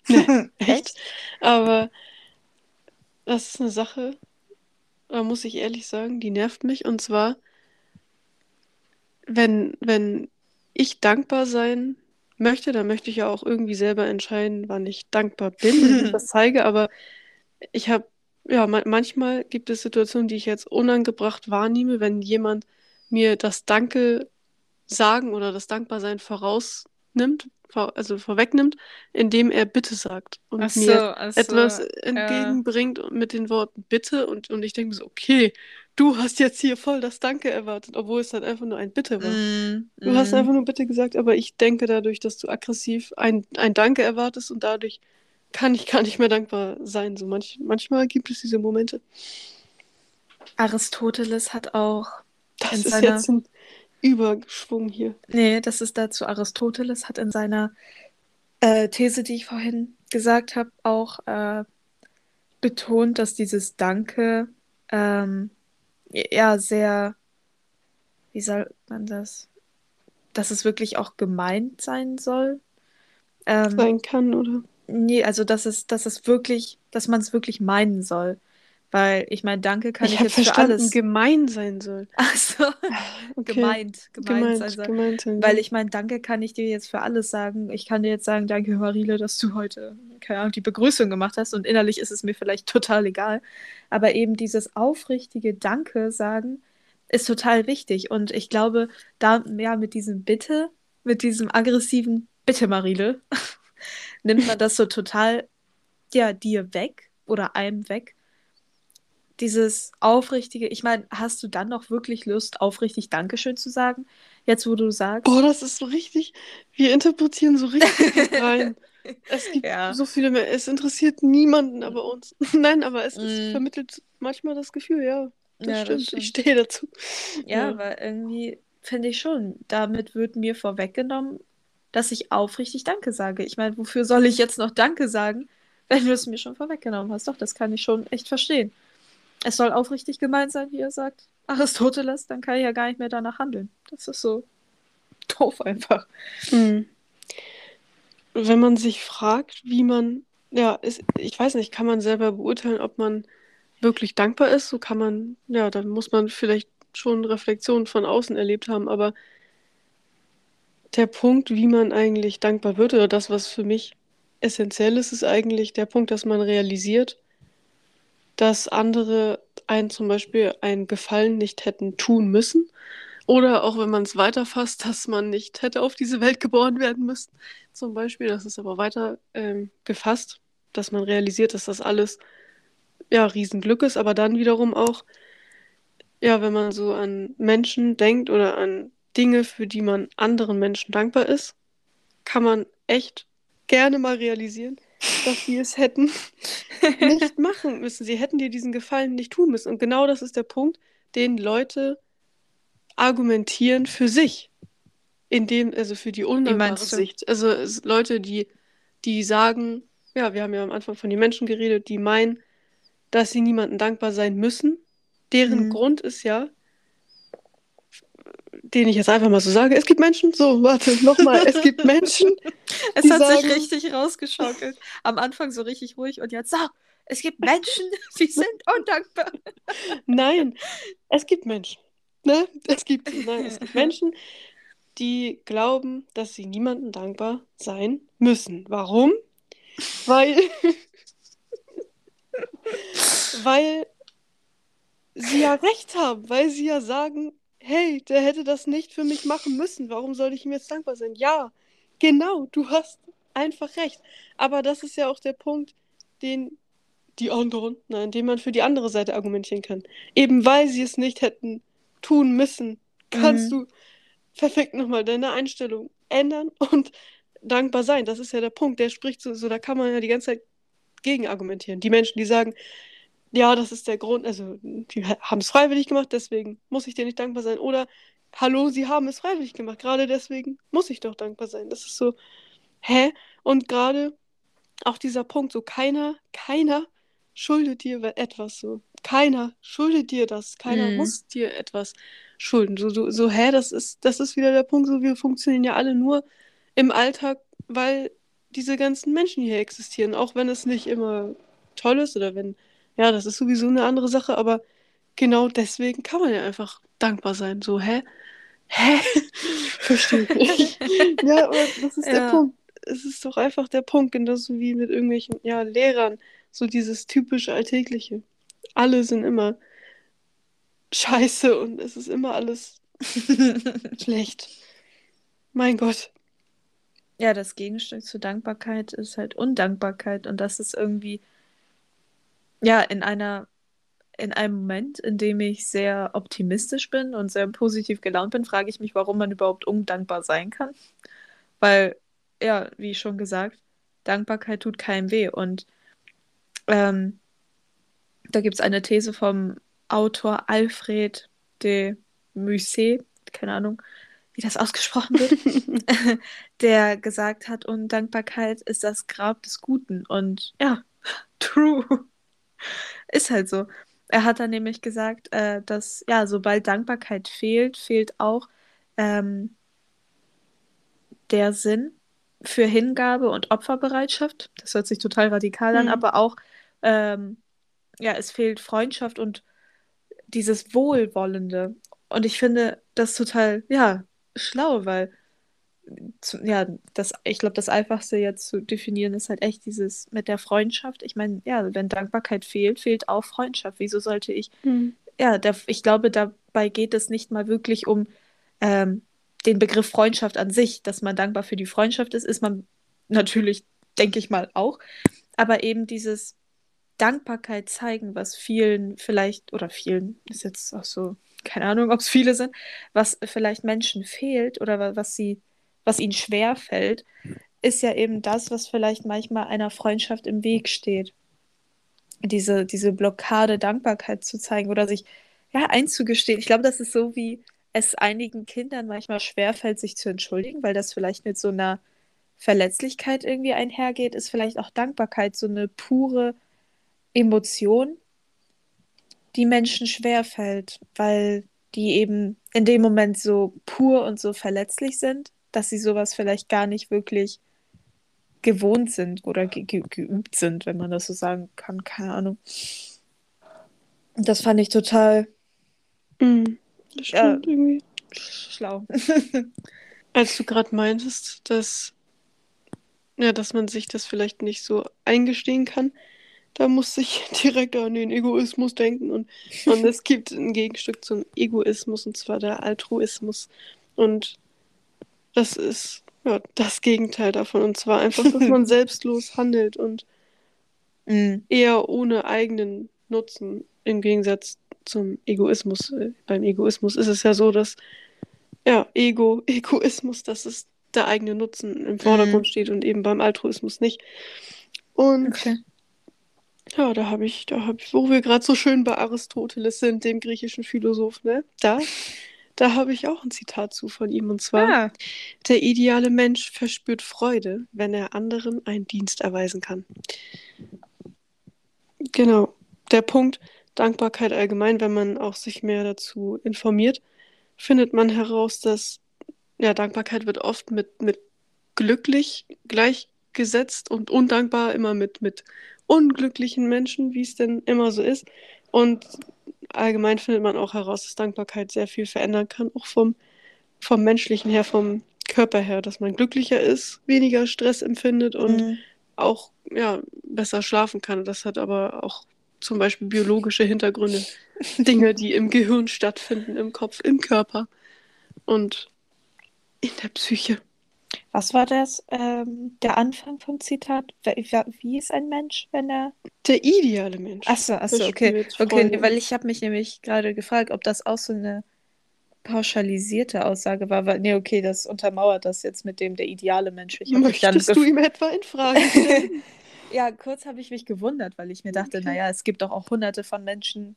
Nee, echt? Aber das ist eine Sache, da muss ich ehrlich sagen, die nervt mich. Und zwar, wenn, wenn ich dankbar sein möchte, dann möchte ich ja auch irgendwie selber entscheiden, wann ich dankbar bin und ich das zeige. Aber ich habe, ja, ma manchmal gibt es Situationen, die ich jetzt unangebracht wahrnehme, wenn jemand mir das Danke sagen oder das Dankbarsein vorausnimmt, vor, also vorwegnimmt, indem er Bitte sagt und Ach mir so, ach so, etwas entgegenbringt mit den Worten Bitte und, und ich denke mir so, okay, du hast jetzt hier voll das Danke erwartet, obwohl es dann einfach nur ein Bitte war. Mm, Du hast mm. einfach nur Bitte gesagt, aber ich denke dadurch, dass du aggressiv ein, ein Danke erwartest und dadurch kann ich gar nicht mehr dankbar sein. So manch, manchmal gibt es diese Momente. Aristoteles hat auch Das ist seiner. jetzt ein Überschwung hier. Nee, das ist dazu. Aristoteles hat in seiner äh, These, die ich vorhin gesagt habe, auch äh, betont, dass dieses Danke ähm, ja sehr, wie soll man das, dass es wirklich auch gemeint sein soll. Ähm, Sein kann, oder? Nee, also dass es, dass es wirklich, dass man es wirklich meinen soll. Weil ich meine, Danke kann ich, Ich jetzt für verstanden, alles. gemein sein soll. Ach so, Okay. gemeint, gemeint, sein Gemeint, soll. gemeint sein Weil ich meine, danke kann ich dir jetzt für alles sagen. Ich kann dir jetzt sagen, danke Marile, dass du heute, keine Ahnung, die Begrüßung gemacht hast und innerlich ist es mir vielleicht total egal. Aber eben dieses aufrichtige Danke sagen ist total wichtig. Und ich glaube, da ja mit diesem Bitte, mit diesem aggressiven Bitte Marile, nimmt man das so total ja dir weg oder einem weg. Dieses aufrichtige, ich meine, hast du dann noch wirklich Lust, aufrichtig Dankeschön zu sagen? Jetzt, wo du sagst. Boah, das ist so richtig. Wir interpretieren so richtig rein. Es gibt Ja. so viele mehr. Es interessiert niemanden aber uns. Nein, aber es, es Mm. vermittelt manchmal das Gefühl, ja. Das Ja, das stimmt. Ich stimmt. stehe dazu. Ja, Ja. weil irgendwie finde ich schon, damit wird mir vorweggenommen, dass ich aufrichtig Danke sage. Ich meine, wofür soll ich jetzt noch Danke sagen, wenn du es mir schon vorweggenommen hast? Doch, das kann ich schon echt verstehen. Es soll aufrichtig gemeint sein, wie er sagt. Aristoteles, dann kann ich ja gar nicht mehr danach handeln. Das ist so doof einfach. Mhm. Wenn man sich fragt, wie man, ja, ist, ich weiß nicht, kann man selber beurteilen, ob man wirklich dankbar ist? So kann man, ja, dann muss man vielleicht schon Reflexionen von außen erlebt haben, aber der Punkt, wie man eigentlich dankbar wird, oder das, was für mich essentiell ist, ist eigentlich der Punkt, dass man realisiert, dass andere einen zum Beispiel einen Gefallen nicht hätten tun müssen Oder auch wenn man es weiterfasst, dass man nicht hätte auf diese Welt geboren werden müssen. Zum Beispiel, das ist aber weiter ähm, gefasst, dass man realisiert, dass das alles ja Riesenglück ist, aber dann wiederum auch, ja, wenn man so an Menschen denkt oder an Dinge, für die man anderen Menschen dankbar ist, kann man echt gerne mal realisieren, dass sie es hätten nicht machen müssen. Sie hätten dir diesen Gefallen nicht tun müssen. Und genau das ist der Punkt, den Leute argumentieren für sich. In dem, also für die undankbare Sicht. Also Leute, die, die sagen, ja, wir haben ja am Anfang von den Menschen geredet, die meinen, dass sie niemandem dankbar sein müssen. Deren mhm. Grund ist ja, den ich jetzt einfach mal so sage, es gibt Menschen, so, warte, nochmal, es gibt Menschen. es hat sagen, sich richtig rausgeschaukelt. Am Anfang so richtig ruhig und jetzt so, es gibt Menschen, die sind undankbar. Nein, es gibt Menschen. Ne? Es gibt, nein, es gibt Menschen, die glauben, dass sie niemandem dankbar sein müssen. Warum? Weil, weil sie ja recht haben, weil sie ja sagen, hey, der hätte das nicht für mich machen müssen. Warum soll ich ihm jetzt dankbar sein? Ja, genau, du hast einfach recht. Aber das ist ja auch der Punkt, den die anderen, nein, den man für die andere Seite argumentieren kann. Eben weil sie es nicht hätten tun müssen, kannst mhm. du perfekt nochmal deine Einstellung ändern und dankbar sein. Das ist ja der Punkt. Der spricht so, so da kann man ja die ganze Zeit gegen argumentieren. Die Menschen, die sagen, ja, das ist der Grund, also die haben es freiwillig gemacht, deswegen muss ich dir nicht dankbar sein. Oder, hallo, sie haben es freiwillig gemacht, gerade deswegen muss ich doch dankbar sein. Das ist so, hä? Und gerade auch dieser Punkt, so keiner, keiner schuldet dir etwas so. Keiner schuldet dir das. Keiner mm. muss dir etwas schulden. So, so, so, hä, das ist, das ist wieder der Punkt, so wir funktionieren ja alle nur im Alltag, weil diese ganzen Menschen hier existieren, auch wenn es nicht immer toll ist oder wenn, ja, das ist sowieso eine andere Sache, aber genau deswegen kann man ja einfach dankbar sein. So, hä? Hä? Verstehe ich. ja, aber das ist ja. der Punkt. Es ist doch einfach der Punkt, genauso wie mit irgendwelchen ja, Lehrern. So dieses typische Alltägliche. Alle sind immer scheiße und es ist immer alles schlecht. Mein Gott. Ja, das Gegenstück zur Dankbarkeit ist halt Undankbarkeit und das ist irgendwie ja in einer in einem Moment, in dem ich sehr optimistisch bin und sehr positiv gelaunt bin, frage ich mich, warum man überhaupt undankbar sein kann. Weil, ja, wie schon gesagt, Dankbarkeit tut keinem weh. Und ähm, da gibt es eine These vom Autor Alfred de Musset, keine Ahnung, wie das ausgesprochen wird, der gesagt hat, Undankbarkeit ist das Grab des Guten. Und ja, true. Ist halt so. Er hat dann nämlich gesagt, äh, dass ja, sobald Dankbarkeit fehlt, fehlt auch ähm, der Sinn für Hingabe und Opferbereitschaft. Das hört sich total radikal an, mhm. aber auch ähm, ja, es fehlt Freundschaft und dieses Wohlwollende. Und ich finde das total, ja, schlau, weil ja, das, ich glaube, das Einfachste jetzt zu definieren ist halt echt dieses mit der Freundschaft. Ich meine, ja, wenn Dankbarkeit fehlt, fehlt auch Freundschaft. Wieso sollte ich, mhm. ja, der, ich glaube, dabei geht es nicht mal wirklich um ähm, den Begriff Freundschaft an sich, dass man dankbar für die Freundschaft ist, ist man natürlich, denke ich mal, auch. Aber eben dieses Dankbarkeit zeigen, was vielen vielleicht, oder vielen, ist jetzt auch so, keine Ahnung, ob es viele sind, was vielleicht Menschen fehlt oder was sie, was ihnen schwer fällt, ist ja eben das, was vielleicht manchmal einer Freundschaft im Weg steht. Diese, diese Blockade, Dankbarkeit zu zeigen oder sich ja einzugestehen. Ich glaube, das ist so, wie es einigen Kindern manchmal schwerfällt, sich zu entschuldigen, weil das vielleicht mit so einer Verletzlichkeit irgendwie einhergeht, ist vielleicht auch Dankbarkeit so eine pure Emotion, die Menschen schwerfällt, weil die eben in dem Moment so pur und so verletzlich sind, dass sie sowas vielleicht gar nicht wirklich gewohnt sind oder ge ge geübt sind, wenn man das so sagen kann, keine Ahnung. Das fand ich total mm, das ja, irgendwie. schlau. Als du gerade meintest, dass ja, dass man sich das vielleicht nicht so eingestehen kann, da musste ich direkt an den Egoismus denken und, und es gibt ein Gegenstück zum Egoismus und zwar der Altruismus. Und das ist ja, das Gegenteil davon und zwar einfach, dass man selbstlos handelt und Mhm. eher ohne eigenen Nutzen im Gegensatz zum Egoismus. Äh, Beim Egoismus ist es ja so, dass ja, Ego, Egoismus, dass es der eigene Nutzen im Vordergrund steht und eben beim Altruismus nicht. Und Okay. ja, da habe ich, da habe ich, wo wir gerade so schön bei Aristoteles sind, dem griechischen Philosoph, ne? Da, da habe ich auch ein Zitat zu von ihm und zwar: Ah, Der ideale Mensch verspürt Freude, wenn er anderen einen Dienst erweisen kann. Genau. Der Punkt Dankbarkeit allgemein, wenn man auch sich mehr dazu informiert, findet man heraus, dass ja, Dankbarkeit wird oft mit, mit glücklich gleichgesetzt und undankbar immer mit, mit unglücklichen Menschen, wie es denn immer so ist. Und allgemein findet man auch heraus, dass Dankbarkeit sehr viel verändern kann, auch vom, vom menschlichen her, vom Körper her, dass man glücklicher ist, weniger Stress empfindet und mhm. auch ja, besser schlafen kann. Das hat aber auch zum Beispiel biologische Hintergründe. Dinge, die im Gehirn stattfinden, im Kopf, im Körper und in der Psyche. Was war das, ähm, der Anfang vom Zitat? Wie ist ein Mensch, wenn er... Der ideale Mensch. Achso, achso, okay. Okay, nee, weil ich habe mich nämlich gerade gefragt, ob das auch so eine pauschalisierte Aussage war, weil, nee, okay, das untermauert das jetzt mit dem der ideale Mensch. Ich Möchtest du ihm etwa in Frage stellen? Ja, kurz habe ich mich gewundert, weil ich mir dachte, Okay. naja, es gibt doch auch hunderte von Menschen,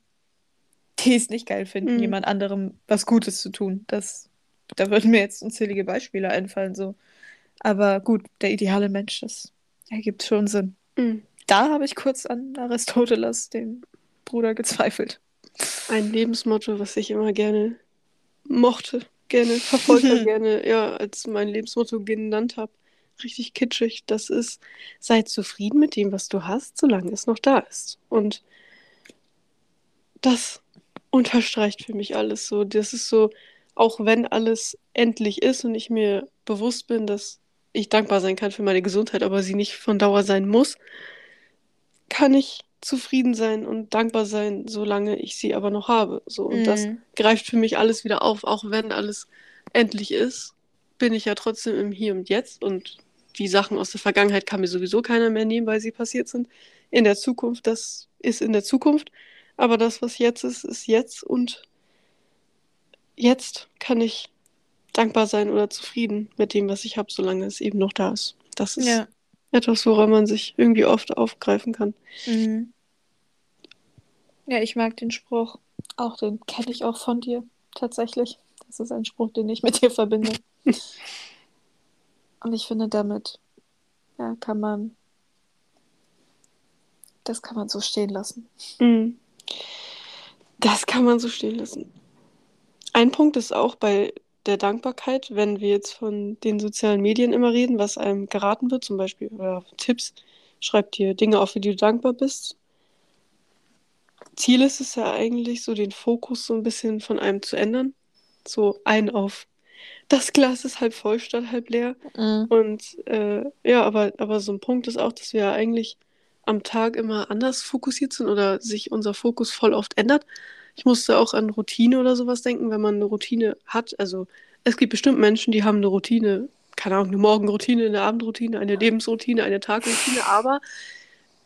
die es nicht geil finden, Mhm. jemand anderem was Gutes zu tun. Das, da würden mir jetzt unzählige Beispiele einfallen, so. Aber gut, der ideale Mensch, das ergibt schon Sinn. Hm. Da habe ich kurz an Aristoteles, den Bruder, gezweifelt. Ein Lebensmotto, was ich immer gerne mochte, gerne verfolgt habe, gerne, ja, als mein Lebensmotto genannt habe. Richtig kitschig. Das ist, sei zufrieden mit dem, was du hast, solange es noch da ist. Und das unterstreicht für mich alles so. Das ist so, auch wenn alles endlich ist und ich mir bewusst bin, dass ich dankbar sein kann für meine Gesundheit, aber sie nicht von Dauer sein muss, kann ich zufrieden sein und dankbar sein, solange ich sie aber noch habe. So, und das Mhm. greift für mich alles wieder auf, auch wenn alles endlich ist, bin ich ja trotzdem im Hier und Jetzt und die Sachen aus der Vergangenheit kann mir sowieso keiner mehr nehmen, weil sie passiert sind. In der Zukunft, das ist in der Zukunft, aber das, was jetzt ist, ist jetzt und jetzt kann ich dankbar sein oder zufrieden mit dem, was ich habe, solange es eben noch da ist. Das ist Ja. etwas, woran man sich irgendwie oft aufgreifen kann. Mhm. Ja, ich mag den Spruch. Auch den kenne ich auch von dir, tatsächlich. Das ist ein Spruch, den ich mit dir verbinde. Und ich finde, damit ja, kann man. Das kann man so stehen lassen. Mhm. Das kann man so stehen lassen. Ein Punkt ist auch bei der Dankbarkeit, wenn wir jetzt von den sozialen Medien immer reden, was einem geraten wird, zum Beispiel oder Tipps, schreib dir Dinge auf, für die du dankbar bist. Ziel ist es ja eigentlich, so den Fokus so ein bisschen von einem zu ändern. So ein auf das Glas ist halb voll statt halb leer. Mhm. Und äh, ja, aber, aber so ein Punkt ist auch, dass wir ja eigentlich am Tag immer anders fokussiert sind oder sich unser Fokus voll oft ändert. Ich musste auch an Routine oder sowas denken, wenn man eine Routine hat. Also es gibt bestimmt Menschen, die haben eine Routine, keine Ahnung, eine Morgenroutine, eine Abendroutine, eine Lebensroutine, eine Tagroutine, aber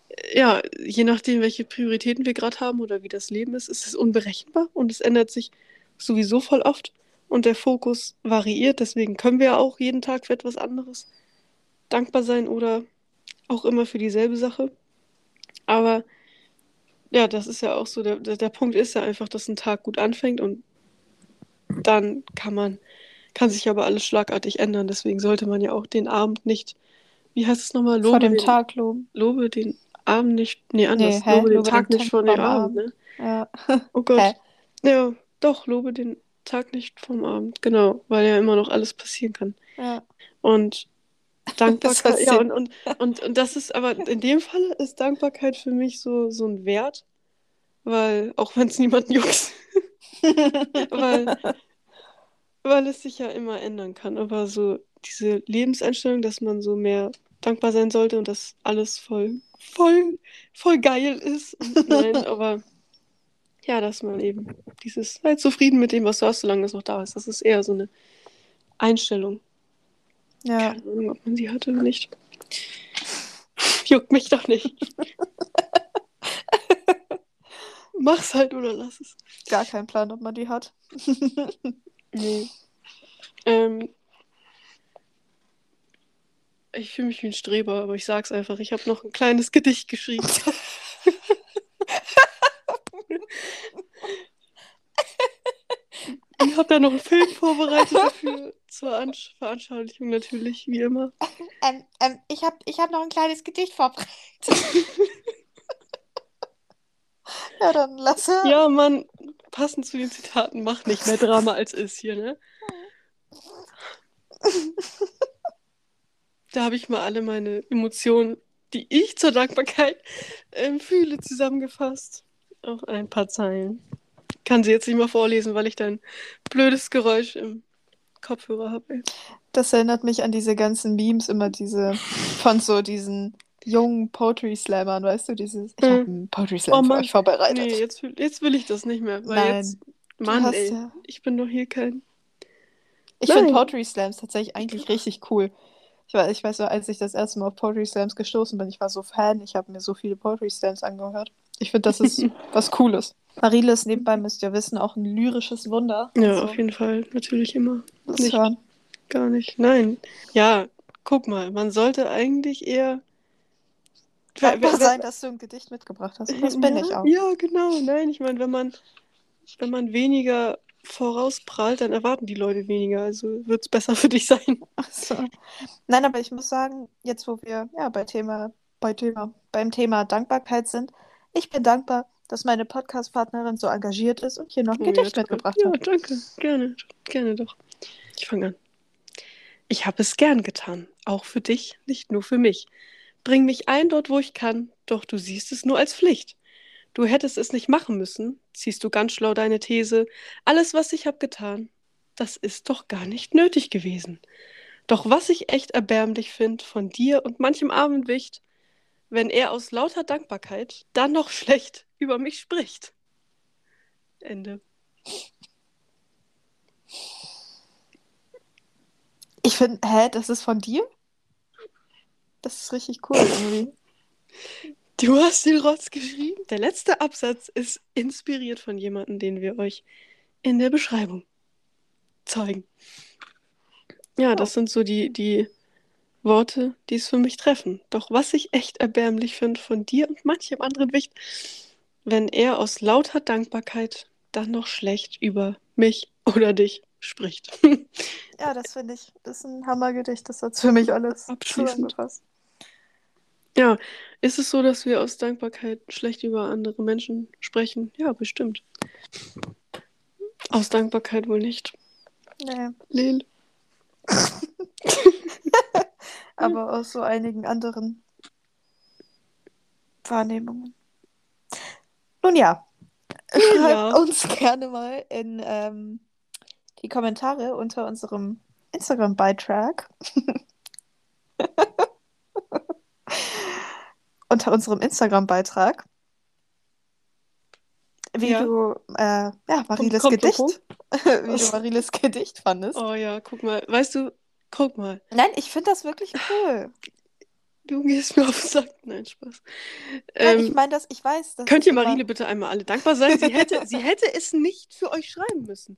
äh, ja, je nachdem, welche Prioritäten wir gerade haben oder wie das Leben ist, ist es unberechenbar und es ändert sich sowieso voll oft und der Fokus variiert. Deswegen können wir auch jeden Tag für etwas anderes dankbar sein oder auch immer für dieselbe Sache. Aber ja, das ist ja auch so, der, der, der Punkt ist ja einfach, dass ein Tag gut anfängt und dann kann man, kann sich aber alles schlagartig ändern. Deswegen sollte man ja auch den Abend nicht, wie heißt es nochmal, Vor lobe dem den, Tag loben. lobe den Abend nicht, nee, anders, hä? lobe den Lobe Tag den nicht vor dem vom Abend, Abend. ne? Ja. Oh Gott. Hä? Ja, doch, lobe den Tag nicht vom Abend, genau, weil ja immer noch alles passieren kann. Ja. Und Dankbarkeit, ja, und, und, und, und das ist aber in dem Fall ist Dankbarkeit für mich so, so ein Wert, weil, auch wenn es niemanden juckt, weil, weil es sich ja immer ändern kann. Aber so diese Lebenseinstellung, dass man so mehr dankbar sein sollte und dass alles voll voll, voll geil ist. Nein, aber ja, dass man eben dieses, sei zufrieden mit dem, was du hast, solange es noch da ist. Das ist eher so eine Einstellung. Ja. Keine Ahnung, ob man sie hatte oder nicht. Juckt mich doch nicht. Mach's halt oder lass es. Gar keinen Plan, ob man die hat. Nee. Ähm, ich fühle mich wie ein Streber, aber ich sag's einfach. Ich habe noch ein kleines Gedicht geschrieben. ich habe da noch einen Film vorbereitet dafür. Zur Ansch Veranschaulichung natürlich, wie immer. Ähm, ähm, ich habe ich hab noch ein kleines Gedicht vorbereitet. ja, dann lass er. Ja, Mann, passend zu den Zitaten, mach nicht mehr Drama als ist hier, ne? Da habe ich mal alle meine Emotionen, die ich zur Dankbarkeit ähm, fühle, zusammengefasst. Auf ein paar Zeilen. Kann sie jetzt nicht mal vorlesen, weil ich dein blödes Geräusch im Kopfhörer habe. Das erinnert mich an diese ganzen Memes, immer diese von so diesen jungen Poetry Slammern, weißt du, dieses ich Hm. habe einen Poetry Slam Oh für Mann. euch vorbereitet. Nee, jetzt, will- jetzt will ich das nicht mehr. Weil Nein, jetzt, Mann, ey, ja- ich bin doch hier kein. Ich finde. Poetry Slams tatsächlich eigentlich richtig cool. Ich, war, ich weiß als ich das erste Mal auf Poetry Slams gestoßen bin, ich war so Fan, ich habe mir so viele Poetry Slams angehört. Ich finde, das ist was Cooles. Marile ist nebenbei, müsst ihr wissen, auch ein lyrisches Wunder. Ja, Also, auf jeden Fall. Natürlich immer. das nicht. hören. Gar nicht. Nein. Ja, guck mal, man sollte eigentlich eher. Dankbar sein, dass du ein Gedicht mitgebracht hast. Das bin ja, ich auch. Ja, genau. Nein, ich meine, wenn man, wenn man weniger vorausprallt, dann erwarten die Leute weniger. Also wird es besser für dich sein. So. Nein, aber ich muss sagen, jetzt wo wir ja bei Thema, bei Thema, beim Thema Dankbarkeit sind, ich bin dankbar, dass meine Podcast-Partnerin so engagiert ist und hier noch ein Oh, ja, Gedicht toll. mitgebracht Ja, hat. danke. Gerne. Gerne doch. Ich fange an. Ich habe es gern getan. Auch für dich, nicht nur für mich. Bring mich ein dort, wo ich kann, doch du siehst es nur als Pflicht. Du hättest es nicht machen müssen, ziehst du ganz schlau deine These. Alles, was ich hab getan, das ist doch gar nicht nötig gewesen. Doch was ich echt erbärmlich find von dir und manchem armen Wicht, wenn er aus lauter Dankbarkeit dann noch schlecht über mich spricht. Ende. Ich finde, hä, das ist von dir? Das ist richtig cool irgendwie. Du hast den Rotz geschrieben. Der letzte Absatz ist inspiriert von jemandem, den wir euch in der Beschreibung zeigen. Ja, das sind so die, die Worte, die es für mich treffen. Doch was ich echt erbärmlich finde von dir und manchem anderen Wicht, wenn er aus lauter Dankbarkeit dann noch schlecht über mich oder dich spricht. Ja, das finde ich, das ist ein Hammergedicht. Das hat für mich alles zusammengefasst. Ja, ist es so, dass wir aus Dankbarkeit schlecht über andere Menschen sprechen? Ja, bestimmt. Aus Dankbarkeit wohl nicht. Nee, Lel. aber aus so einigen anderen Wahrnehmungen. Nun ja, schreibt Ja. uns gerne mal in ähm, die Kommentare unter unserem Instagram-Beitrag. unter unserem Instagram-Beitrag. Wie Ja. du äh, ja, Mariles Gedicht, wie du Mariles Gedicht fandest. Oh ja, guck mal. Weißt du, guck mal. Nein, ich finde das wirklich cool. Du gehst mir auf den Sack. Nein, Spaß. Nein, Ähm, ich meine das, ich weiß. Das könnt ihr Marine bitte einmal alle dankbar sein? Sie hätte, sie hätte es nicht für euch schreiben müssen.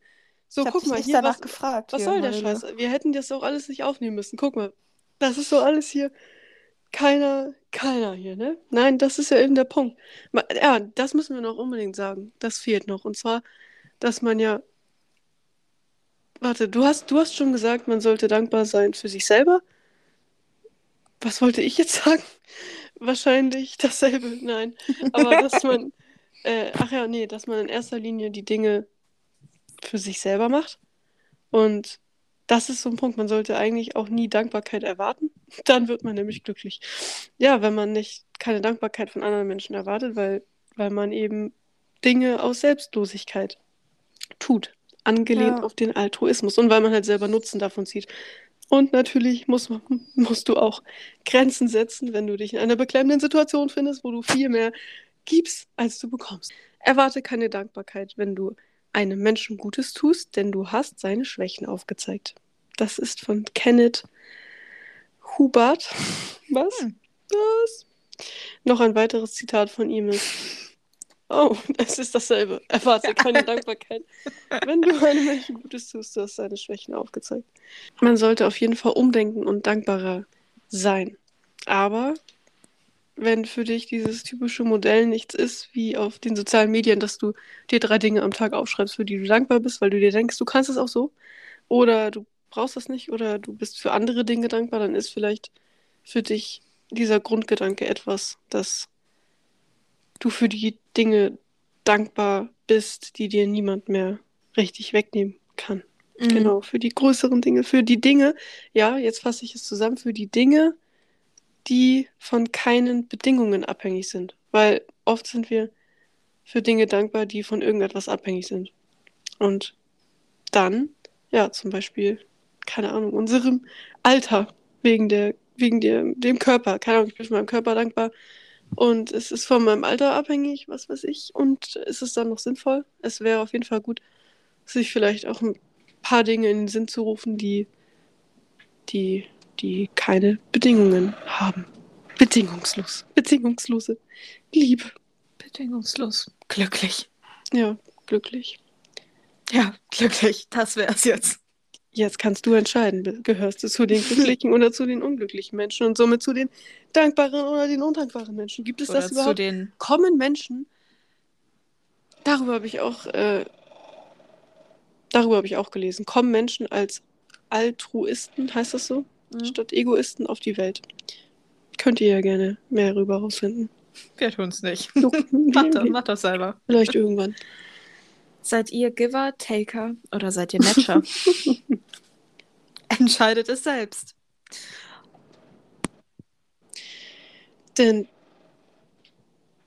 So, ich guck mal nicht hier, was, gefragt. was hier, soll der. Scheiß? Wir hätten das auch alles nicht aufnehmen müssen. Guck mal. Das ist so alles hier. Keiner, keiner hier, ne? Nein, das ist ja eben der Punkt. Ja, das müssen wir noch unbedingt sagen. Das fehlt noch. Und zwar, dass man ja. Warte, du hast, du hast schon gesagt, man sollte dankbar sein für sich selber. Was wollte ich jetzt sagen? Wahrscheinlich dasselbe. Nein. Aber dass man. Äh, ach ja, nee, dass man in erster Linie die Dinge für sich selber macht. Und das ist so ein Punkt. Man sollte eigentlich auch nie Dankbarkeit erwarten. Dann wird man nämlich glücklich. Ja, wenn man nicht keine Dankbarkeit von anderen Menschen erwartet, weil, weil man eben Dinge aus Selbstlosigkeit tut. angelehnt Ja. auf den Altruismus und weil man halt selber Nutzen davon zieht. Und natürlich muss man, musst du auch Grenzen setzen, wenn du dich in einer beklemmenden Situation findest, wo du viel mehr gibst, als du bekommst. Erwarte keine Dankbarkeit, wenn du einem Menschen Gutes tust, denn du hast seine Schwächen aufgezeigt. Das ist von Kenneth Hubert. Was? Hm. Was? Noch ein weiteres Zitat von ihm ist. Oh, es ist dasselbe. Erwarte keine Dankbarkeit. Wenn du einem Menschen Gutes tust, du hast seine Schwächen aufgezeigt. Man sollte auf jeden Fall umdenken und dankbarer sein. Aber wenn für dich dieses typische Modell nichts ist, wie auf den sozialen Medien, dass du dir drei Dinge am Tag aufschreibst, für die du dankbar bist, weil du dir denkst, du kannst es auch so, oder du brauchst das nicht, oder du bist für andere Dinge dankbar, dann ist vielleicht für dich dieser Grundgedanke etwas, dass du für die Dinge dankbar bist, die dir niemand mehr richtig wegnehmen kann. Mhm. Genau, für die größeren Dinge, für die Dinge, ja, jetzt fasse ich es zusammen, für die Dinge, die von keinen Bedingungen abhängig sind. Weil oft sind wir für Dinge dankbar, die von irgendetwas abhängig sind. Und dann, ja, zum Beispiel, keine Ahnung, unserem Alter, wegen der, wegen der, dem Körper. Keine Ahnung, ich bin für meinen Körper dankbar. Und es ist von meinem Alter abhängig, was weiß ich. Und ist es dann noch sinnvoll? Es wäre auf jeden Fall gut, sich vielleicht auch ein paar Dinge in den Sinn zu rufen, die, die, die keine Bedingungen haben. Bedingungslos. Bedingungslose Liebe. Bedingungslos. Glücklich. Ja, glücklich. Ja, glücklich. Das wär's jetzt. Jetzt kannst du entscheiden, gehörst du zu den glücklichen oder zu den unglücklichen Menschen und somit zu den dankbaren oder den undankbaren Menschen. Gibt es Oder das zu überhaupt? den. Kommen Menschen, darüber habe ich auch, äh, darüber habe ich auch gelesen, kommen Menschen als Altruisten, heißt das so, Mhm. statt Egoisten auf die Welt. Könnt ihr ja gerne mehr darüber rausfinden. Wir tun's nicht. So, Mach das, mach das selber. Vielleicht irgendwann. Seid ihr Giver, Taker oder seid ihr Matcher? Entscheidet es selbst. Denn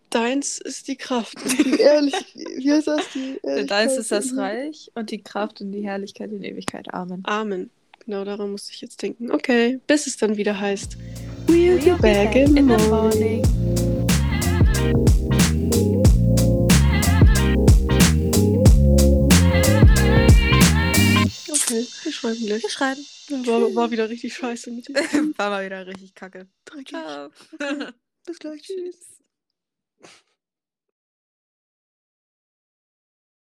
deins ist die Kraft. Die ehrlich, wie heißt das? Die Denn deins ist das. Reich und die Kraft und die Herrlichkeit in Ewigkeit. Amen. Amen. Genau daran musste ich jetzt denken. Okay, bis es dann wieder heißt. We'll be back in the morning. Okay, wir schreiben gleich. Wir schreiben. War, war wieder richtig scheiße mit dir. War mal wieder richtig kacke. Dreckig. Bis gleich. Tschüss.